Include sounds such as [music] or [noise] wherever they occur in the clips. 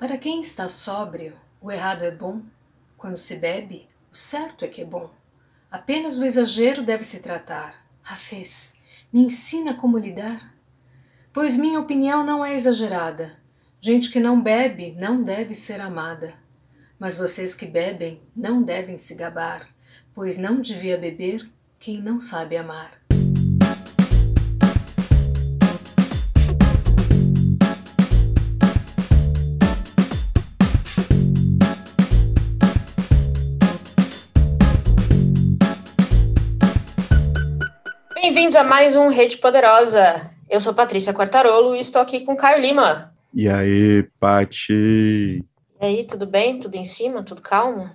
Para quem está sóbrio, o errado é bom. Quando se bebe, o certo é que é bom. Apenas o exagero deve se tratar. Rafês, me ensina como lidar? Pois minha opinião não é exagerada. Gente que não bebe não deve ser amada. Mas vocês que bebem não devem se gabar, pois não devia beber quem não sabe amar. Bem-vindos a mais um Rede Poderosa. Eu sou Patrícia Quartarolo e estou aqui com Caio Lima. E aí, Pati? E aí, tudo bem? Tudo em cima? Tudo calmo?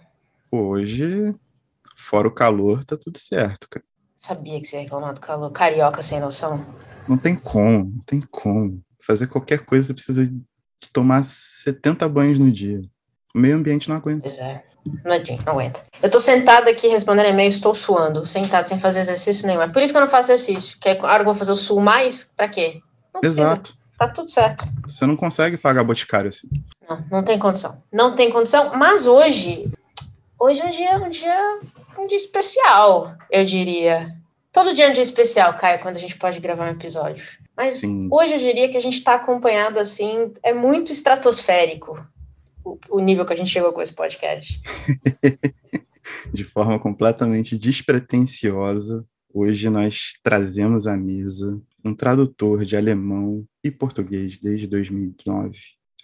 Hoje, fora o calor, tá tudo certo, cara. Sabia que você ia reclamar do calor. Carioca sem noção. Não tem como, não tem como. Fazer qualquer coisa você precisa tomar 70 banhos no dia. O meio ambiente não aguenta. Pois é. Não aguenta. Eu tô sentada aqui respondendo e-mail, estou suando, sentado, sem fazer exercício nenhum. É por isso que eu não faço exercício. Que agora eu vou fazer o sul mais, pra quê? Não Exato. Precisa. Tá tudo certo. Você não consegue pagar boticário assim. Não, não tem condição. Não tem condição, mas hoje, hoje é um dia, um dia, um dia especial, eu diria. Todo dia é um dia especial, Caio, quando a gente pode gravar um episódio. Mas Sim. hoje eu diria que a gente está acompanhado assim, é muito estratosférico o, nível que a gente chegou com esse podcast. [laughs] de forma completamente despretensiosa, hoje nós trazemos à mesa um tradutor de alemão e português desde 2009.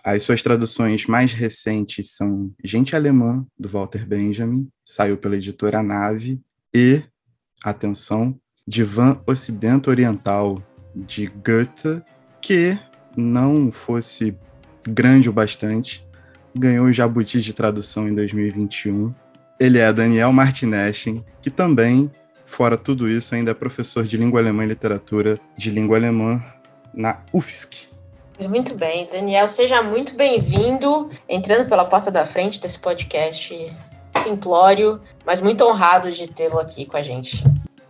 As suas traduções mais recentes são Gente Alemã, do Walter Benjamin, saiu pela editora Nave, e, atenção, Divã Ocidente Oriental, de Goethe, que não fosse grande o bastante, ganhou o Jabuti de tradução em 2021. Ele é Daniel Martineschen, que também, fora tudo isso, ainda é professor de língua alemã e literatura de língua alemã na UFSC. Muito bem, Daniel, seja muito bem-vindo, entrando pela porta da frente desse podcast simplório, mas muito honrado de tê-lo aqui com a gente.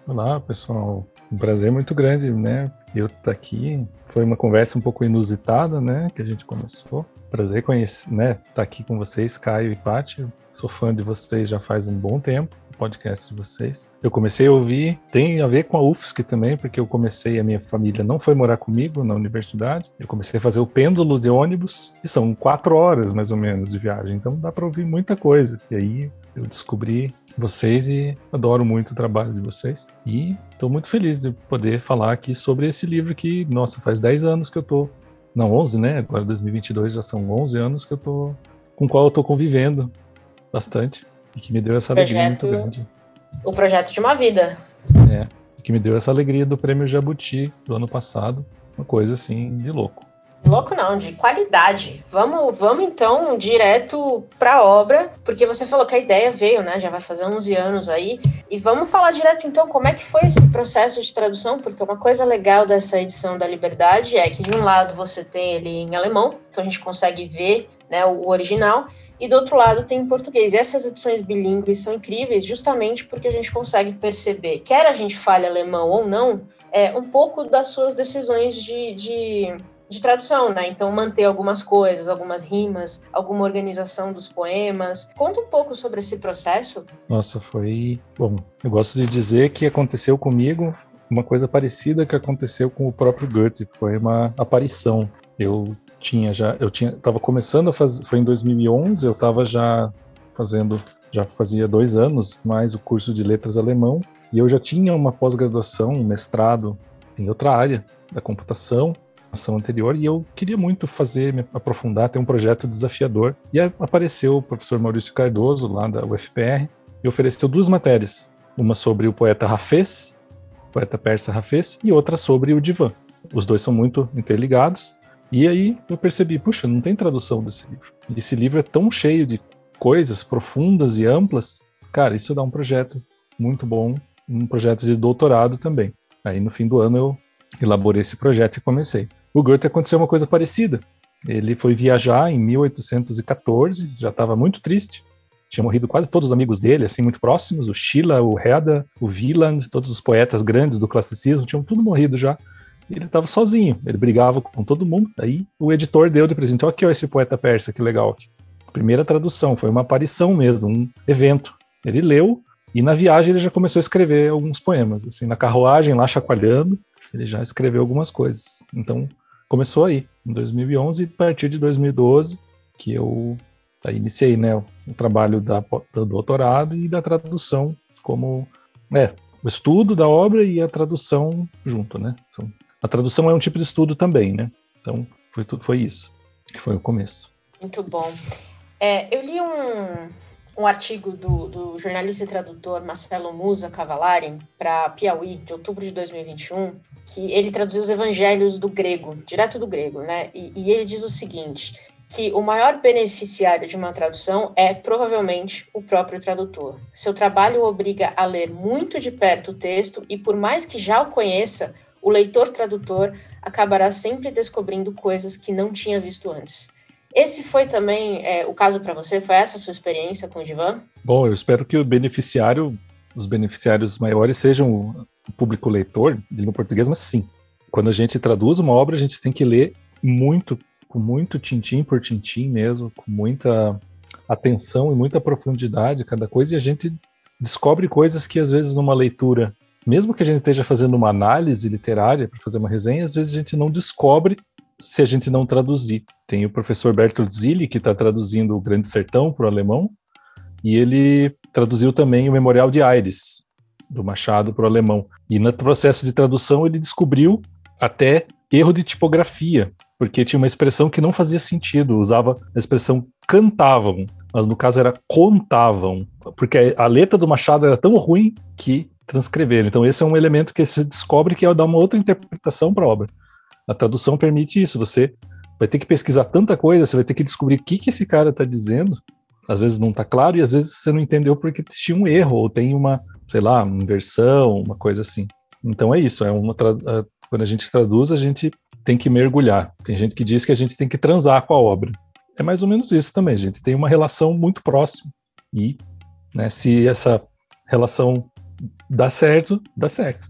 Olá, pessoal. Um prazer muito grande, né? Eu estar tá aqui foi uma conversa um pouco inusitada, né? Que a gente começou. Prazer conhecer, né? Estar tá aqui com vocês, Caio e Paty. Sou fã de vocês já faz um bom tempo podcast de vocês. Eu comecei a ouvir, tem a ver com a UFSC também, porque eu comecei, a minha família não foi morar comigo na universidade. Eu comecei a fazer o pêndulo de ônibus, e são quatro horas mais ou menos de viagem, então dá para ouvir muita coisa. E aí eu descobri vocês e adoro muito o trabalho de vocês. E estou muito feliz de poder falar aqui sobre esse livro que, nossa, faz 10 anos que eu tô, não 11, né? Agora 2022 já são 11 anos que eu tô com o qual eu tô convivendo bastante e que me deu essa projeto, alegria muito grande. O projeto de uma vida. É, que me deu essa alegria do Prêmio Jabuti do ano passado, uma coisa assim de louco. Louco não, de qualidade. Vamos, vamos então direto para a obra, porque você falou que a ideia veio, né? Já vai fazer 11 anos aí. E vamos falar direto então como é que foi esse processo de tradução, porque uma coisa legal dessa edição da Liberdade é que de um lado você tem ele em alemão, então a gente consegue ver, né, o original, e do outro lado tem em português. E essas edições bilíngues são incríveis justamente porque a gente consegue perceber, quer a gente fale alemão ou não, é um pouco das suas decisões de, de de tradução, né? Então, manter algumas coisas, algumas rimas, alguma organização dos poemas. Conta um pouco sobre esse processo. Nossa, foi. Bom, eu gosto de dizer que aconteceu comigo uma coisa parecida que aconteceu com o próprio Goethe. Foi uma aparição. Eu tinha já. Eu tinha. Tava começando a fazer. Foi em 2011, eu estava já fazendo. Já fazia dois anos mais o curso de letras alemão. E eu já tinha uma pós-graduação, um mestrado em outra área da computação ação anterior e eu queria muito fazer, me aprofundar, ter um projeto desafiador. E apareceu o professor Maurício Cardoso, lá da UFPR, e ofereceu duas matérias. Uma sobre o poeta Rafês, poeta persa Rafês, e outra sobre o divã. Os dois são muito interligados. E aí eu percebi, puxa, não tem tradução desse livro. Esse livro é tão cheio de coisas profundas e amplas. Cara, isso dá um projeto muito bom, um projeto de doutorado também. Aí no fim do ano eu elaborei esse projeto e comecei. O Goethe aconteceu uma coisa parecida. Ele foi viajar em 1814, já estava muito triste. Tinha morrido quase todos os amigos dele, assim, muito próximos. O Schiller, o Herder, o Wieland, todos os poetas grandes do classicismo, tinham tudo morrido já. ele estava sozinho, ele brigava com todo mundo. Aí o editor deu de presente: aqui, ó, esse poeta persa, que legal. Primeira tradução, foi uma aparição mesmo, um evento. Ele leu e na viagem ele já começou a escrever alguns poemas. Assim, na carruagem, lá chacoalhando, ele já escreveu algumas coisas. Então começou aí, em 2011, e a partir de 2012, que eu aí, iniciei né, o trabalho da, do doutorado e da tradução como é, o estudo da obra e a tradução junto, né? Então, a tradução é um tipo de estudo também, né? Então, foi tudo, foi isso, que foi o começo. Muito bom. É, eu li um, um artigo do, do, jornalista e tradutor Marcelo Musa Cavalari para Piauí, de outubro de 2021, que ele traduziu os evangelhos do grego, direto do grego, né? E, e ele diz o seguinte: que o maior beneficiário de uma tradução é provavelmente o próprio tradutor. Seu trabalho o obriga a ler muito de perto o texto e, por mais que já o conheça, o leitor tradutor acabará sempre descobrindo coisas que não tinha visto antes. Esse foi também é, o caso para você? Foi essa a sua experiência com o Divan? Bom, eu espero que o beneficiário, os beneficiários maiores sejam o público leitor de língua portuguesa, mas sim. Quando a gente traduz uma obra, a gente tem que ler muito com muito tintim por tintim mesmo, com muita atenção e muita profundidade cada coisa, e a gente descobre coisas que às vezes numa leitura, mesmo que a gente esteja fazendo uma análise literária para fazer uma resenha, às vezes a gente não descobre se a gente não traduzir. Tem o professor Bertolt Zilli, que está traduzindo O Grande Sertão para o alemão, e ele traduziu também o Memorial de Aires, do Machado para o alemão. E no processo de tradução ele descobriu até erro de tipografia, porque tinha uma expressão que não fazia sentido, usava a expressão cantavam, mas no caso era contavam, porque a letra do Machado era tão ruim que transcreveram. Então esse é um elemento que você descobre que é dar uma outra interpretação para a obra. A tradução permite isso, você vai ter que pesquisar tanta coisa, você vai ter que descobrir o que, que esse cara está dizendo, às vezes não está claro e às vezes você não entendeu porque tinha um erro ou tem uma, sei lá, uma inversão, uma coisa assim. Então é isso, é uma quando a gente traduz, a gente tem que mergulhar. Tem gente que diz que a gente tem que transar com a obra. É mais ou menos isso também. A gente tem uma relação muito próxima. E né, se essa relação dá certo, dá certo.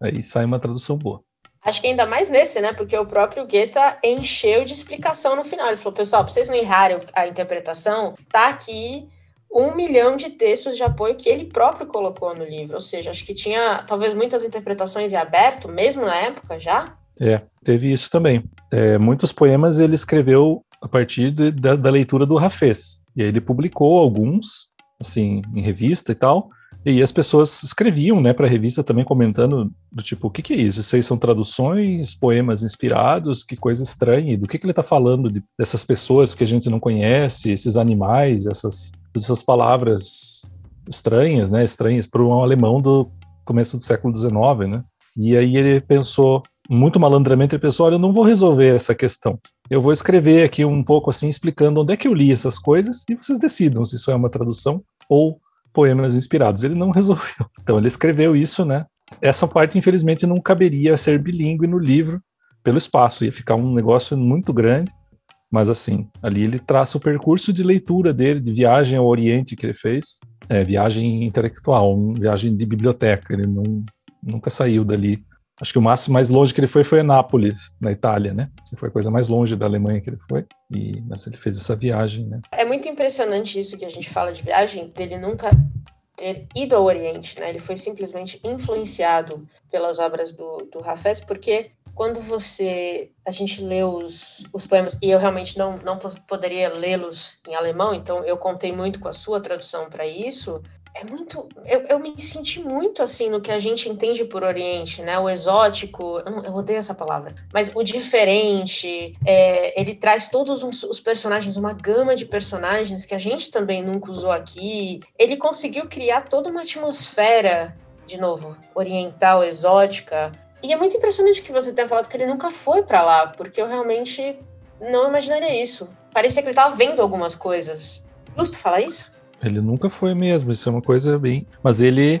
Aí sai uma tradução boa. Acho que ainda mais nesse, né? Porque o próprio Goethe encheu de explicação no final. Ele falou, pessoal, para vocês não errarem a interpretação, tá aqui um milhão de textos de apoio que ele próprio colocou no livro. Ou seja, acho que tinha talvez muitas interpretações em aberto, mesmo na época já. É, teve isso também. É, muitos poemas ele escreveu a partir de, da, da, leitura do Rafez. E aí ele publicou alguns, assim, em revista e tal. E as pessoas escreviam, né, para a revista também comentando do tipo, o que, que é isso? Isso aí são traduções, poemas inspirados, que coisa estranha. Do que, que ele está falando de, dessas pessoas que a gente não conhece, esses animais, essas essas palavras estranhas, né, estranhas para um alemão do começo do século XIX, né? E aí ele pensou, muito malandramente, ele pensou, olha, eu não vou resolver essa questão. Eu vou escrever aqui um pouco assim, explicando onde é que eu li essas coisas e vocês decidam se isso é uma tradução ou poemas inspirados. Ele não resolveu. [laughs] Então ele escreveu isso, né? Essa parte, infelizmente, não caberia ser bilíngue no livro pelo espaço, ia ficar um negócio muito grande. Mas assim, ali ele traça o percurso de leitura dele, de viagem ao Oriente que ele fez, é, viagem intelectual, viagem de biblioteca. Ele não, nunca saiu dali. Acho que o máximo mais longe que ele foi foi Nápoles, na Itália, né? Foi a coisa mais longe da Alemanha que ele foi. E mas ele fez essa viagem, né? É muito impressionante isso que a gente fala de viagem, dele nunca ter ido ao Oriente, né? Ele foi simplesmente influenciado pelas obras do, do Hafez, porque quando você a gente lê os, os poemas e eu realmente não não poderia lê-los em alemão, então eu contei muito com a sua tradução para isso. É muito, eu, eu me senti muito assim no que a gente entende por Oriente, né? O exótico, eu, não, odeio essa palavra, mas o diferente. É, ele traz todos os, os personagens, uma gama de personagens que a gente também nunca usou aqui. Ele conseguiu criar toda uma atmosfera de novo, oriental, exótica, e é muito impressionante que você tenha falado que ele nunca foi para lá, porque eu realmente não imaginaria isso. Parecia que ele estava vendo algumas coisas. Justo falar isso? Ele nunca foi mesmo, isso é uma coisa bem. Mas ele,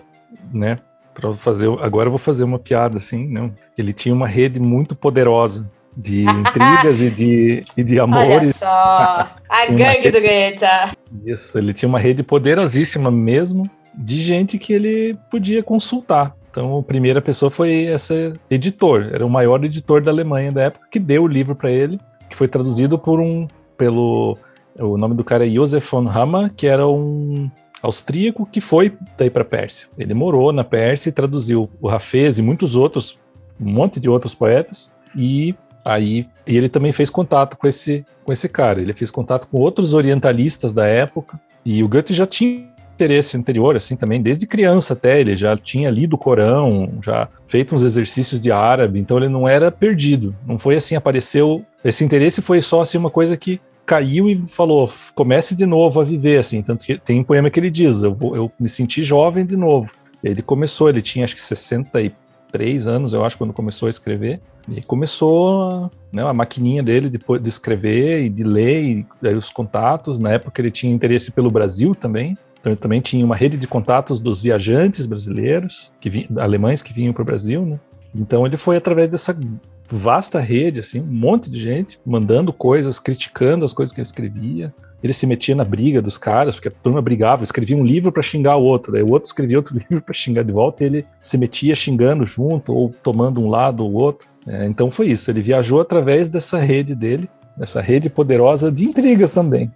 né, para fazer. Agora eu vou fazer uma piada assim, não. Ele tinha uma rede muito poderosa de [laughs] intrigas e, de, e de amores. Olha só, a [laughs] gangue do Goethe. Isso, ele tinha uma rede poderosíssima mesmo de gente que ele podia consultar Então, a primeira pessoa foi esse editor, era o maior editor da Alemanha da época, que deu o livro para ele, que foi traduzido por um, pelo, o nome do cara é Josef von Hammer, que era um austríaco que foi daí para Pérsia. Ele morou na Pérsia e traduziu o Hafez e muitos outros, um monte de outros poetas, e aí e ele também fez contato com esse, com esse cara. Ele fez contato com outros orientalistas da época, e o Goethe já tinha interesse anterior, assim, também, desde criança até, ele já tinha lido o Corão, já feito uns exercícios de árabe, então ele não era perdido, não foi assim, apareceu, esse interesse foi só, assim, uma coisa que caiu e falou, comece de novo a viver, assim, tanto que tem um poema que ele diz, eu, eu me senti jovem de novo. Ele começou, ele tinha acho que 63 anos, eu acho, quando começou a escrever, e começou né, a maquininha dele de, de escrever e de ler, e os contatos, na época ele tinha interesse pelo Brasil também, então também tinha uma rede de contatos dos viajantes brasileiros, que alemães que vinham para o Brasil, né? Então ele foi através dessa vasta rede, assim, um monte de gente mandando coisas, criticando as coisas que ele escrevia. Ele se metia na briga dos caras, porque a turma brigava, escrevia um livro para xingar o outro, daí o outro escrevia outro [laughs] livro para xingar de volta, e ele se metia xingando junto ou tomando um lado ou outro. É, então foi isso, ele viajou através dessa rede dele, dessa rede poderosa de intrigas também.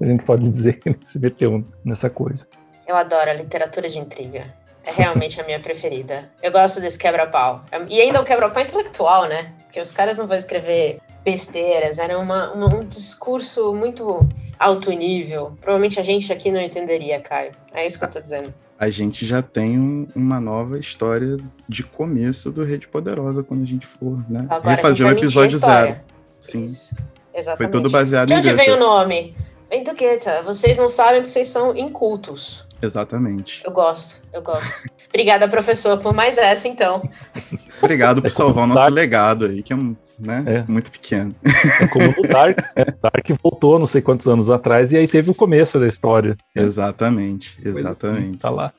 A gente pode dizer que ele se meteu nessa coisa. Eu adoro a literatura de intriga. É realmente a minha preferida. Eu gosto desse quebra-pau. E ainda o quebra-pau intelectual, né? Porque os caras não vão escrever besteiras. Era uma, uma, um discurso muito alto nível. Provavelmente a gente aqui não entenderia, Caio. É isso que eu tô dizendo. A gente já tem um, uma nova história de começo do Rede Poderosa quando a gente for, né? Agora Refazer o episódio zero. Sim. Isso. Exatamente. Foi todo baseado de em onde Goethe. vem o nome? Goethe. Vocês não sabem porque vocês são incultos. Exatamente. Eu gosto, eu gosto. [laughs] Obrigada, professor, por mais essa, então. [laughs] Obrigado por É salvar o nosso Dark. legado aí, que é, um, né, É. muito pequeno. É como o Dark, né? [laughs] Dark voltou não sei quantos anos atrás e aí teve o começo da história. Exatamente, exatamente. Tá lá.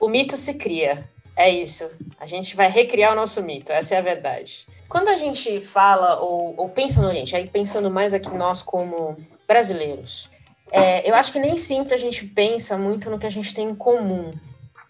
O mito se cria. É isso. A gente vai recriar o nosso mito, essa é a verdade. Quando a gente fala ou, ou pensa no Oriente, aí pensando mais aqui nós como brasileiros, é, eu acho que nem sempre a gente pensa muito no que a gente tem em comum.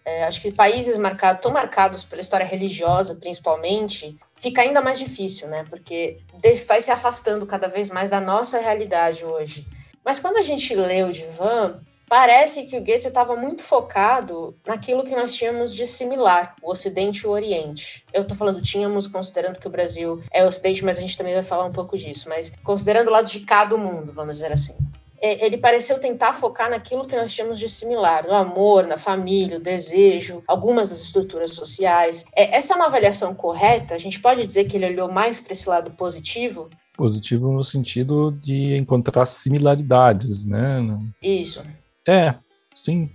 É, acho que países marcados, tão marcados pela história religiosa, principalmente, fica ainda mais difícil, né? Porque vai se afastando cada vez mais da nossa realidade hoje. Mas quando a gente lê o Divan, parece que o Goethe estava muito focado naquilo que nós tínhamos de similar, o Ocidente e o Oriente. Eu estou falando tínhamos, considerando que o Brasil é o Ocidente, mas a gente também vai falar um pouco disso. Mas considerando o lado de cá do mundo, vamos dizer assim. É, Ele pareceu tentar focar naquilo que nós tínhamos de similar, no amor, na família, o desejo, algumas das estruturas sociais. É, essa é uma avaliação correta? A gente pode dizer que ele olhou mais para esse lado positivo? Positivo no sentido de encontrar similaridades, né? Isso. É, sim.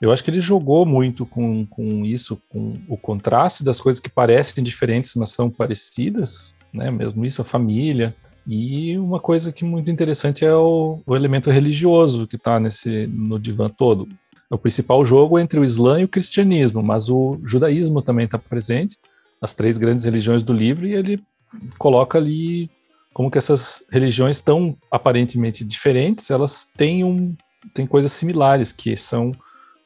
Eu acho que ele jogou muito com, com isso, com o contraste das coisas que parecem diferentes, mas são parecidas, né? Mesmo isso, a família. E uma coisa que é muito interessante é o, o elemento religioso que está nesse no divã todo. O principal jogo é entre o Islã e o cristianismo, mas o judaísmo também está presente, as três grandes religiões do livro, e ele coloca ali como que essas religiões tão aparentemente diferentes, elas têm um têm coisas similares, que são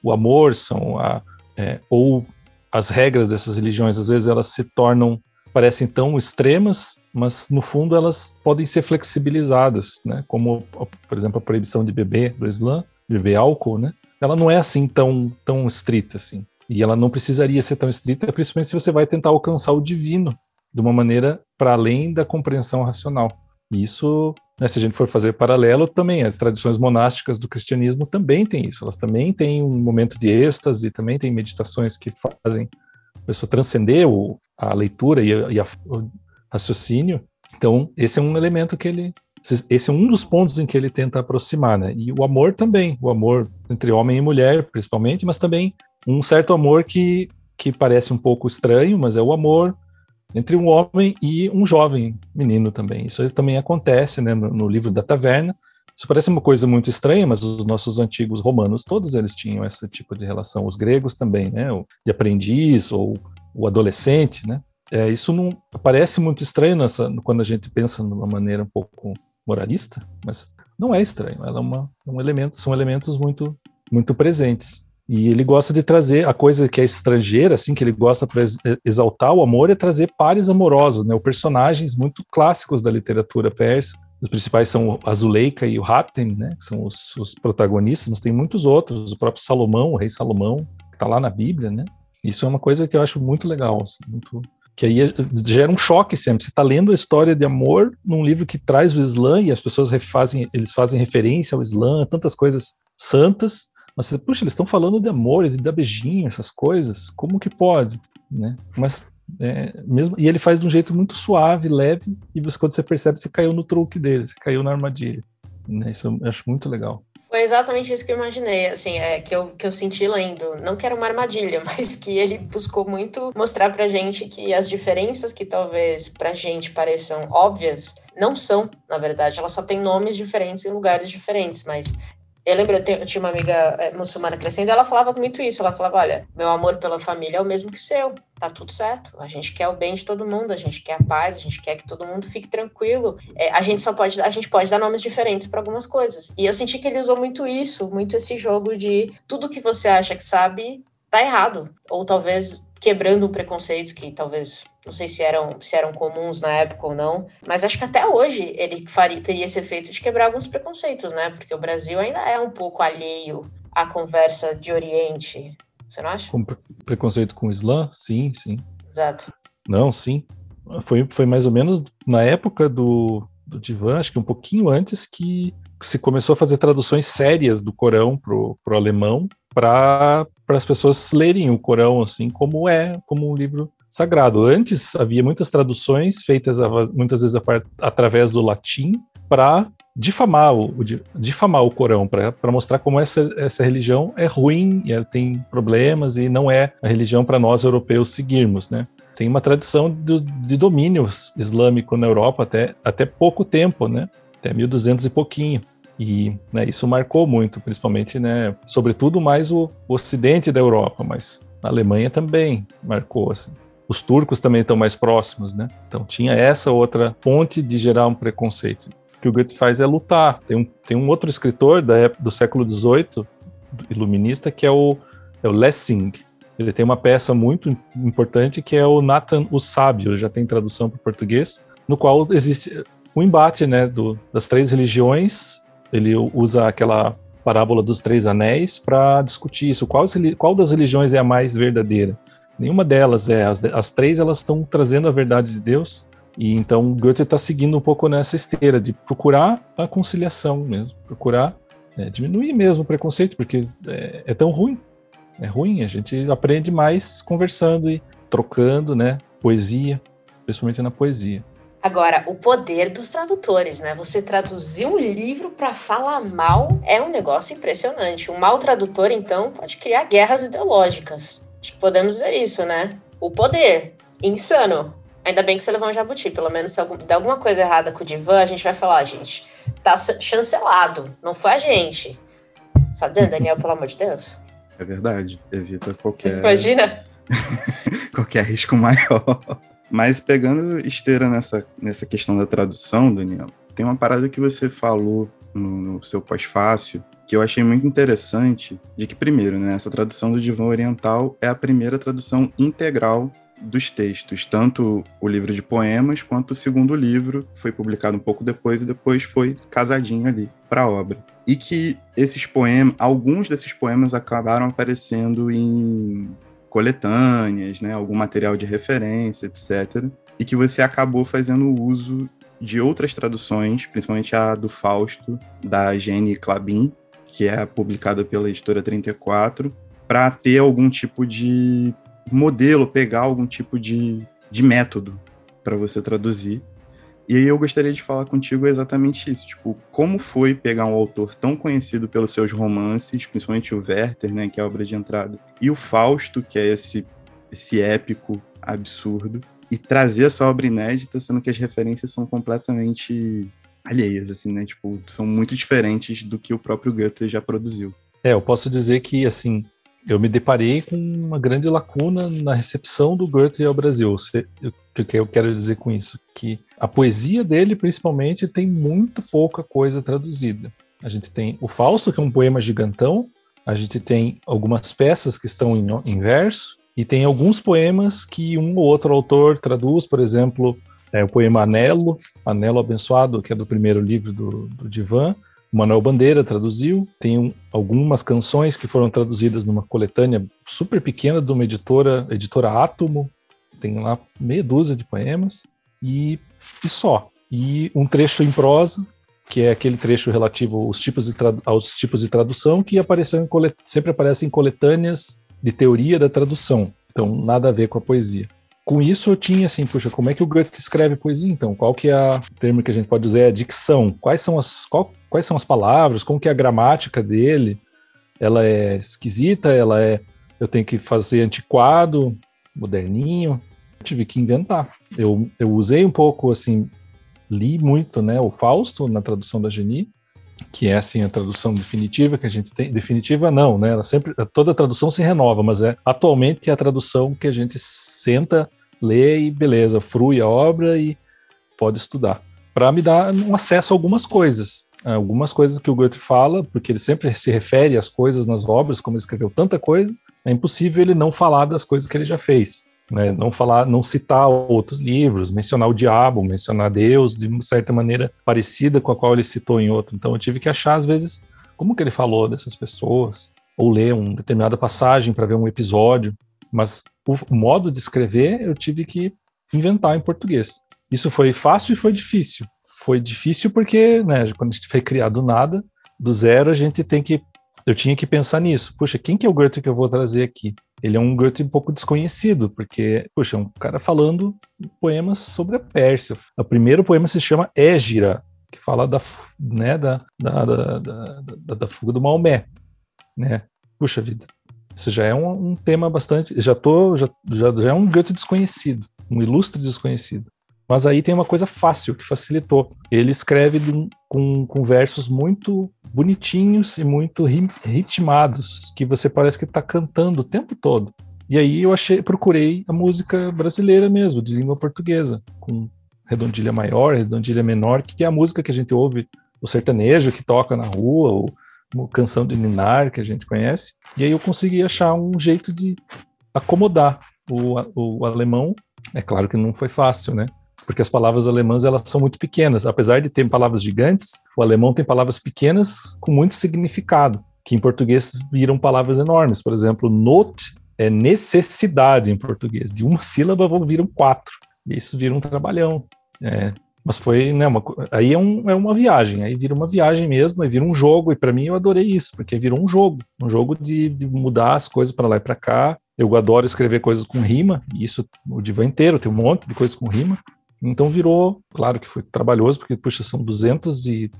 o amor, são a, é, ou as regras dessas religiões, às vezes elas se tornam, parecem tão extremas, mas no fundo elas podem ser flexibilizadas, né? Como, por exemplo, a proibição de beber do Islã, beber álcool, né? Ela não é assim tão, tão estrita assim. E ela não precisaria ser tão estrita, principalmente se você vai tentar alcançar o divino de uma maneira para além da compreensão racional. E isso né, se a gente for fazer paralelo, também as tradições monásticas do cristianismo também têm isso. Elas também têm um momento de êxtase, também têm meditações que fazem a pessoa transcender o, a leitura e, a, e a, o raciocínio. Então, esse é um elemento que ele. Esse é um dos pontos em que ele tenta aproximar, né? E o amor também, o amor entre homem e mulher, principalmente, mas também um certo amor que, que parece um pouco estranho, mas é o amor entre um homem e um jovem menino também. Isso também acontece né, no, no, livro da taverna. Isso parece uma coisa muito estranha, mas os nossos antigos romanos, todos eles tinham esse tipo de relação. Os gregos também, né? O de aprendiz ou o adolescente, né? É, isso não parece muito estranho nessa, quando a gente pensa de uma maneira um pouco moralista, mas não é estranho. Ela é uma, um elemento, são elementos muito, muito presentes. E ele gosta de trazer a coisa que é estrangeira, assim, que ele gosta para exaltar o amor, é trazer pares amorosos, né? Ou personagens muito clássicos da literatura persa. Os principais são a Zuleika e o Rapten, né? Que são os, os protagonistas, mas tem muitos outros. O próprio Salomão, o rei Salomão, que está lá na Bíblia, né? Isso é uma coisa que eu acho muito legal, assim, muito, que aí gera um choque sempre. Você está lendo a história de amor num livro que traz o Islã e as pessoas refazem, eles fazem referência ao Islã, tantas coisas santas, mas puxa, eles estão falando de amor, de dar beijinho, essas coisas, como que pode, né? Mas é, mesmo e ele faz de um jeito muito suave, leve, e você quando você percebe você caiu no truque dele, você caiu na armadilha. Né? Isso eu acho muito legal. Foi exatamente isso que eu imaginei, assim, é, que, eu, que eu senti lendo. Não que era uma armadilha, [laughs] mas que ele buscou muito mostrar pra gente que as diferenças que talvez pra gente pareçam óbvias, não são, na verdade. Elas só têm nomes diferentes em lugares diferentes, mas eu lembro, eu, tinha uma amiga é, muçulmana crescendo, ela falava muito isso. Ela falava: olha, meu amor pela família é o mesmo que o seu, tá tudo certo. A gente quer o bem de todo mundo, a gente quer a paz, a gente quer que todo mundo fique tranquilo. É, a gente só pode, a gente pode dar nomes diferentes para algumas coisas. E eu senti que ele usou muito isso, muito esse jogo de tudo que você acha que sabe tá errado, ou talvez quebrando um preconceito que talvez não sei se eram, se eram comuns na época ou não, mas acho que até hoje ele faria, teria esse efeito de quebrar alguns preconceitos, né? Porque o Brasil ainda é um pouco alheio à conversa de Oriente, você não acha? Com preconceito com o Islã? Sim, sim. Exato. Não, sim. Foi, foi mais ou menos na época do, do Divan, acho que um pouquinho antes que se começou a fazer traduções sérias do Corão pro, pro alemão para as pessoas lerem o Corão assim como é, como um livro sagrado. Antes havia muitas traduções feitas muitas vezes através do latim para difamar o, difamar o Corão, para mostrar como essa, essa religião é ruim e ela tem problemas e não é a religião para nós europeus seguirmos, né? Tem uma tradição de, domínio islâmico na Europa até, até pouco tempo, né? Até 1200 e pouquinho. E né, isso marcou muito, principalmente, né, sobretudo mais o, o ocidente da Europa, mas a Alemanha também marcou. Assim os turcos também estão mais próximos, né? Então tinha essa outra fonte de gerar um preconceito. O que o Goethe faz é lutar. Tem um, tem um outro escritor da época, do século XVIII, iluminista, que é o, é o Lessing. Ele tem uma peça muito importante que é o Nathan o Sábio, já tem tradução para o português, no qual existe um embate né, do, das três religiões. Ele usa aquela parábola dos três anéis para discutir isso. Qual, qual das religiões é a mais verdadeira? Nenhuma delas é. As, as três elas estão trazendo a verdade de Deus. E então Goethe está seguindo um pouco nessa esteira de procurar a conciliação mesmo, procurar é, diminuir mesmo o preconceito, porque é, é, tão ruim. É ruim, a gente aprende mais conversando e trocando, né? Poesia, principalmente na poesia. Agora, o poder dos tradutores, né? Você traduzir um livro para falar mal é um negócio impressionante. Um mau tradutor, então, pode criar guerras ideológicas. Acho que podemos dizer isso, né? O poder. Insano. Ainda bem que você levou um jabuti. Pelo menos se algum, der alguma coisa errada com o Divan, a gente vai falar, gente, tá chancelado. Não foi a gente. Só dando, Daniel, pelo amor de Deus. É verdade. Evita qualquer. [laughs] Imagina. [laughs] qualquer risco maior. Mas pegando esteira nessa, nessa questão da tradução, Daniel, tem uma parada que você falou no, seu pós-fácil, que eu achei muito interessante, de que, primeiro, né, essa tradução do Divã Oriental é a primeira tradução integral dos textos, tanto o livro de poemas quanto o segundo livro foi publicado um pouco depois e depois foi casadinho ali para a obra. E que esses poemas, alguns desses poemas acabaram aparecendo em coletâneas, né, algum material de referência, etc. E que você acabou fazendo uso de outras traduções, principalmente a do Fausto, da Jenny Clabin, que é publicada pela editora 34, para ter algum tipo de modelo, pegar algum tipo de, de método para você traduzir. E aí eu gostaria de falar contigo exatamente isso, tipo, como foi pegar um autor tão conhecido pelos seus romances, principalmente o Werther, né, que é a obra de entrada, e o Fausto, que é esse esse épico absurdo, e trazer essa obra inédita, sendo que as referências são completamente alheias, assim, né? Tipo, são muito diferentes do que o próprio Goethe já produziu. É, eu posso dizer que, assim, eu me deparei com uma grande lacuna na recepção do Goethe ao Brasil. O que eu quero dizer com isso? Que a poesia dele, principalmente, tem muito pouca coisa traduzida. A gente tem o Fausto, que é um poema gigantão, a gente tem algumas peças que estão em, em verso e tem alguns poemas que um ou outro autor traduz, por exemplo, é, o poema Anelo, Anelo Abençoado, que é do primeiro livro do, do Divan, o Manuel Bandeira traduziu, tem um, algumas canções que foram traduzidas numa coletânea super pequena de uma editora, editora Átomo, tem lá meia dúzia de poemas, e, e só. E um trecho em prosa, que é aquele trecho relativo aos tipos de, aos tipos de tradução que apareceu em sempre aparecem em coletâneas de teoria da tradução. Então, nada a ver com a poesia. Com isso, eu tinha assim, puxa, como é que o Goethe escreve poesia, então? Qual que é o termo que a gente pode usar? É a dicção. Quais são as, qual, quais são as palavras? Como que é a gramática dele? Ela é esquisita? Ela é... Eu tenho que fazer antiquado, moderninho? Tive que inventar. Eu, eu usei um pouco, assim, li muito, né, o Fausto na tradução da Geni, que é assim a tradução definitiva que a gente tem. Definitiva não, né? Ela sempre toda tradução se renova, mas é atualmente que é a tradução que a gente senta, lê e beleza, frui a obra e pode estudar. Para me dar um acesso a algumas coisas. Algumas coisas que o Goethe fala, porque ele sempre se refere às coisas nas obras, como ele escreveu tanta coisa, é impossível ele não falar das coisas que ele já fez. Né? Não falar, não citar outros livros, mencionar o diabo, mencionar Deus de uma certa maneira parecida com a qual ele citou em outro. Então eu tive que achar às vezes como que ele falou dessas pessoas, ou ler uma determinada passagem para ver um episódio, mas o modo de escrever eu tive que inventar em português. Isso foi fácil e foi difícil. Foi difícil porque, né, quando a gente foi criado do nada, do zero, a gente tem que eu tinha que pensar nisso. Puxa, quem que é o Goethe que eu vou trazer aqui? Ele é um Goethe um pouco desconhecido, porque, puxa, é um cara falando poemas sobre a Pérsia. O primeiro poema se chama Égira, que fala da, né, da, da, da, da, da fuga do Maomé. Né? Puxa vida, isso já é um, um tema bastante. Já, tô, já, já, já é um Goethe desconhecido, um ilustre desconhecido. Mas aí tem uma coisa fácil que facilitou. Ele escreve com, com versos muito bonitinhos e muito ritmados, que você parece que está cantando o tempo todo. E aí eu achei, procurei a música brasileira mesmo, de língua portuguesa, com redondilha maior, redondilha menor, que é a música que a gente ouve, o sertanejo que toca na rua, ou canção de Ninar que a gente conhece. E aí eu consegui achar um jeito de acomodar o, o alemão. É claro que não foi fácil, né? Porque as palavras alemãs elas são muito pequenas. Apesar de ter palavras gigantes, o alemão tem palavras pequenas com muito significado, que em português viram palavras enormes. Por exemplo, not é necessidade em português. De uma sílaba viram quatro. E isso vira um trabalhão. É, mas foi, né, uma, aí é, um, é uma viagem, aí vira uma viagem mesmo, aí vira um jogo, e para mim eu adorei isso, porque virou um jogo, um jogo de, de mudar as coisas para lá e para cá. Eu adoro escrever coisas com rima, e isso o divã inteiro tem um monte de coisas com rima, então virou, claro que foi trabalhoso, porque, puxa, são 200 e.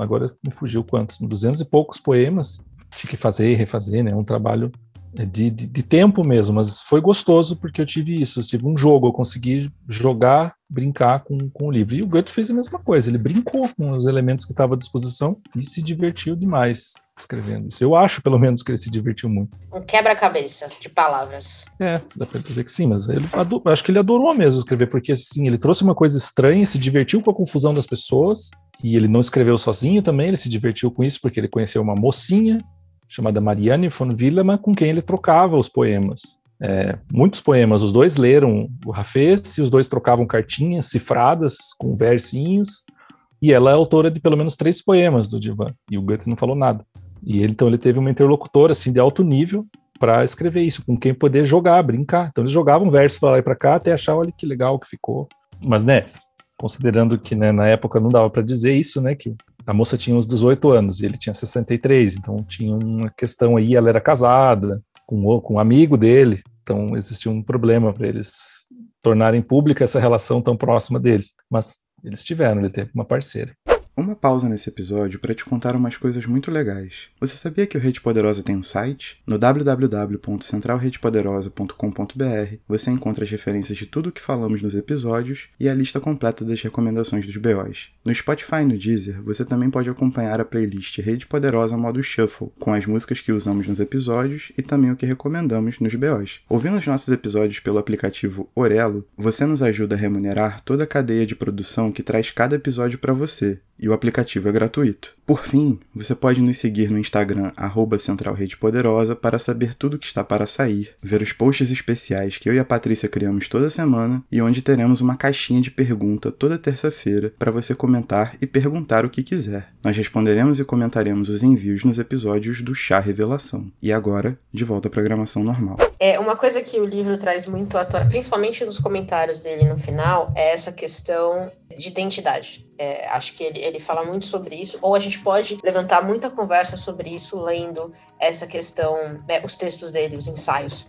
Agora me fugiu quantos? 200 e poucos poemas. Tinha que fazer e refazer, né? Um trabalho de, de, de, tempo mesmo, mas foi gostoso porque eu tive isso, eu tive um jogo, eu consegui jogar, brincar com, com o livro. E o Goethe fez a mesma coisa, ele brincou com os elementos que estavam à disposição e se divertiu demais escrevendo isso. Eu acho, pelo menos, que ele se divertiu muito. Um quebra-cabeça de palavras. É, dá pra dizer que sim, mas ele acho que ele adorou mesmo escrever, porque assim, ele trouxe uma coisa estranha, se divertiu com a confusão das pessoas, e ele não escreveu sozinho também, ele se divertiu com isso porque ele conheceu uma mocinha chamada Marianne von Willemann, com quem ele trocava os poemas. É, muitos poemas, os dois leram o Rafez e os dois trocavam cartinhas cifradas com versinhos, e ela é autora de pelo menos três poemas do Divan, e o Goethe não falou nada. E ele, então ele teve uma interlocutora assim de alto nível para escrever isso, com quem poder jogar, brincar. Então eles jogavam versos para lá e para cá até achar, olha que legal que ficou. Mas né, considerando que né, na época não dava para dizer isso, né, que a moça tinha uns 18 anos e ele tinha 63, então tinha uma questão aí, ela era casada com, com um amigo dele, então existia um problema para eles tornarem pública essa relação tão próxima deles. Mas eles tiveram, ele teve uma parceira. Uma pausa nesse episódio para te contar umas coisas muito legais. Você sabia que o Rede Poderosa tem um site? No www.centralredepoderosa.com.br você encontra as referências de tudo o que falamos nos episódios e a lista completa das recomendações dos BOs. No Spotify e no Deezer, você também pode acompanhar a playlist Rede Poderosa modo Shuffle, com as músicas que usamos nos episódios e também o que recomendamos nos BOs. Ouvindo os nossos episódios pelo aplicativo Orelo, você nos ajuda a remunerar toda a cadeia de produção que traz cada episódio para você e o aplicativo é gratuito. Por fim, você pode nos seguir no Instagram @centralredepoderosa para saber tudo o que está para sair, ver os posts especiais que eu e a Patrícia criamos toda semana e onde teremos uma caixinha de pergunta toda terça-feira para você comentar e perguntar o que quiser. Nós responderemos e comentaremos os envios nos episódios do Chá Revelação. E agora, de volta à programação normal. É uma coisa que o livro traz muito à tona, principalmente nos comentários dele no final, é essa questão de identidade. É, acho que ele, ele fala muito sobre isso, ou a gente pode levantar muita conversa sobre isso lendo essa questão, né, os textos dele, os ensaios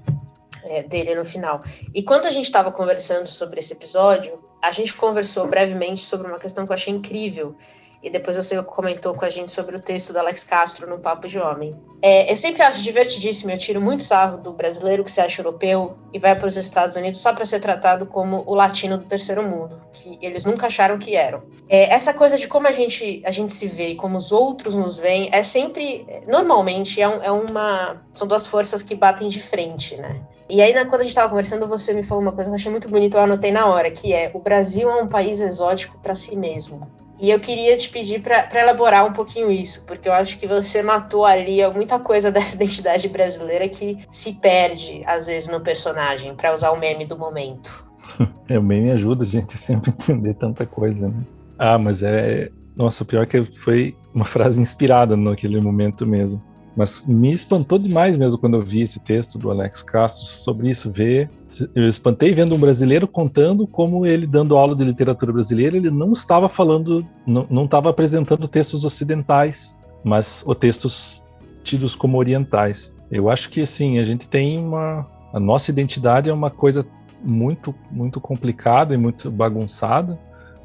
é, dele no final. E quando a gente estava conversando sobre esse episódio, a gente conversou brevemente sobre uma questão que eu achei incrível, e depois você comentou com a gente sobre o texto do Alex Castro no Papo de Homem. É, eu sempre acho divertidíssimo, eu tiro muito sarro do brasileiro que se acha europeu e vai para os Estados Unidos só para ser tratado como o latino do terceiro mundo, que eles nunca acharam que eram. É, essa coisa de como a gente, a gente se vê e como os outros nos veem é sempre, normalmente, é, um, é uma. São duas forças que batem de frente, né? E aí, quando a gente estava conversando, você me falou uma coisa que eu achei muito bonita, eu anotei na hora, que é o Brasil é um país exótico para si mesmo. E eu queria te pedir para elaborar um pouquinho isso, porque eu acho que você matou ali muita coisa [laughs] dessa identidade brasileira que se perde, às vezes, no personagem, para usar o meme do momento. [laughs] É, o meme ajuda a gente a entender tanta coisa, né? Ah, mas é. Nossa, pior que foi uma frase inspirada naquele momento mesmo. Mas me espantou demais mesmo quando eu vi esse texto do Alex Castro sobre isso, ver. Eu espantei vendo um brasileiro contando como ele, dando aula de literatura brasileira, ele não estava falando, não, não estava apresentando textos ocidentais, mas os textos tidos como orientais. Eu acho que, assim, a gente tem uma. A nossa identidade é uma coisa muito, muito complicada e muito bagunçada,